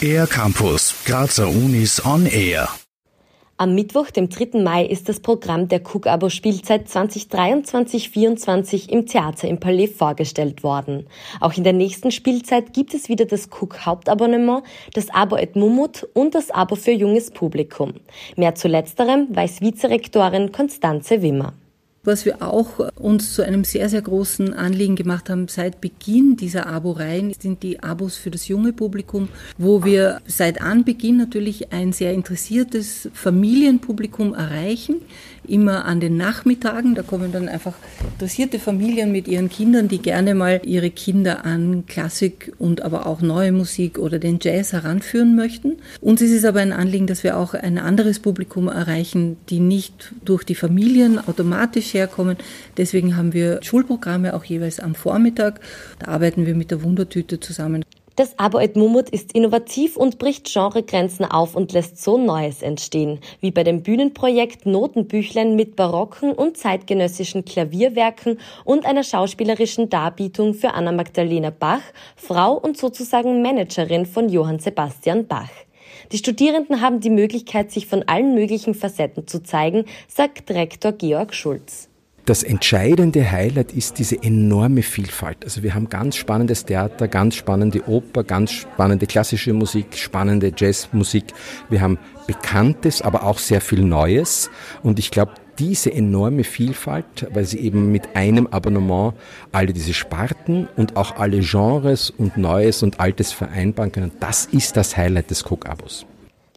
Air Campus, Grazer Unis on Air. Am Mittwoch, dem 3. Mai, ist das Programm der Cook-Abo-Spielzeit 2023-24 im Theater im Palais vorgestellt worden. Auch in der nächsten Spielzeit gibt es wieder das Cook-Hauptabonnement, das Abo et Mumut und das Abo für junges Publikum. Mehr zu letzterem weiß Vizerektorin Konstanze Wimmer. Was wir auch uns zu einem sehr, sehr großen Anliegen gemacht haben seit Beginn dieser Abo-Reihen, sind die Abos für das junge Publikum, wo wir seit Anbeginn natürlich ein sehr interessiertes Familienpublikum erreichen, immer an den Nachmittagen. Da kommen dann einfach interessierte Familien mit ihren Kindern, die gerne mal ihre Kinder an Klassik und aber auch neue Musik oder den Jazz heranführen möchten. Uns ist es aber ein Anliegen, dass wir auch ein anderes Publikum erreichen, die nicht durch die Familien automatisch herkommen. Deswegen haben wir Schulprogramme auch jeweils am Vormittag. Da arbeiten wir mit der Wundertüte zusammen. Das Abo et Mumut ist innovativ und bricht Genregrenzen auf und lässt so Neues entstehen, wie bei dem Bühnenprojekt Notenbüchlein mit barocken und zeitgenössischen Klavierwerken und einer schauspielerischen Darbietung für Anna Magdalena Bach, Frau und sozusagen Managerin von Johann Sebastian Bach. Die Studierenden haben die Möglichkeit, sich von allen möglichen Facetten zu zeigen, sagt Rektor Georg Schulz das entscheidende Highlight ist diese enorme Vielfalt. Also wir haben ganz spannendes Theater, ganz spannende Oper, ganz spannende klassische Musik, spannende Jazzmusik. Wir haben Bekanntes, aber auch sehr viel Neues. Und ich glaube, diese enorme Vielfalt, weil sie eben mit einem Abonnement alle diese Sparten und auch alle Genres und Neues und Altes vereinbaren können, das ist das Highlight des Cook-Abos.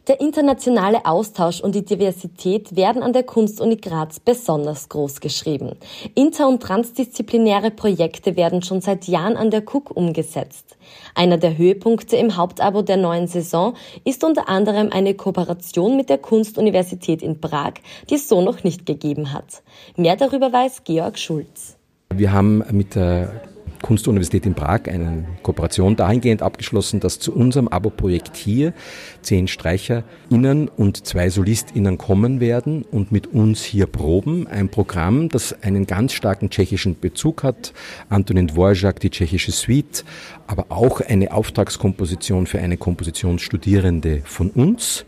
Der internationale Austausch und die Diversität werden an der Kunstuni Graz besonders groß geschrieben. Inter- und transdisziplinäre Projekte werden schon seit Jahren an der KUK umgesetzt. Einer der Höhepunkte im Hauptabo der neuen Saison ist unter anderem eine Kooperation mit der Kunstuniversität in Prag, die es so noch nicht gegeben hat. Mehr darüber weiß Georg Schulz. Wir haben mit der Kunstuniversität in Prag eine Kooperation dahingehend abgeschlossen, dass zu unserem Abo-Projekt hier zehn StreicherInnen und zwei SolistInnen kommen werden und mit uns hier proben. Ein Programm, das einen ganz starken tschechischen Bezug hat. Antonin Dvorak, die tschechische Suite, aber auch eine Auftragskomposition für eine Kompositionsstudierende von uns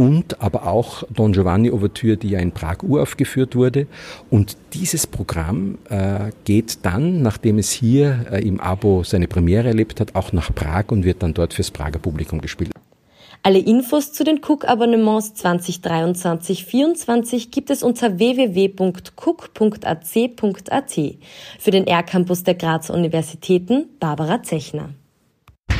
und aber auch Don Giovanni Ouvertüre, die ja in Prag uraufgeführt wurde. Und dieses Programm äh, geht dann, nachdem es hier äh, im Abo seine Premiere erlebt hat, auch nach Prag und wird dann dort fürs Prager Publikum gespielt. Alle Infos zu den Cook-Abonnements 2023-24 gibt es unter www.cook.ac.at. Für den R-Campus der Grazer Universitäten Barbara Zechner.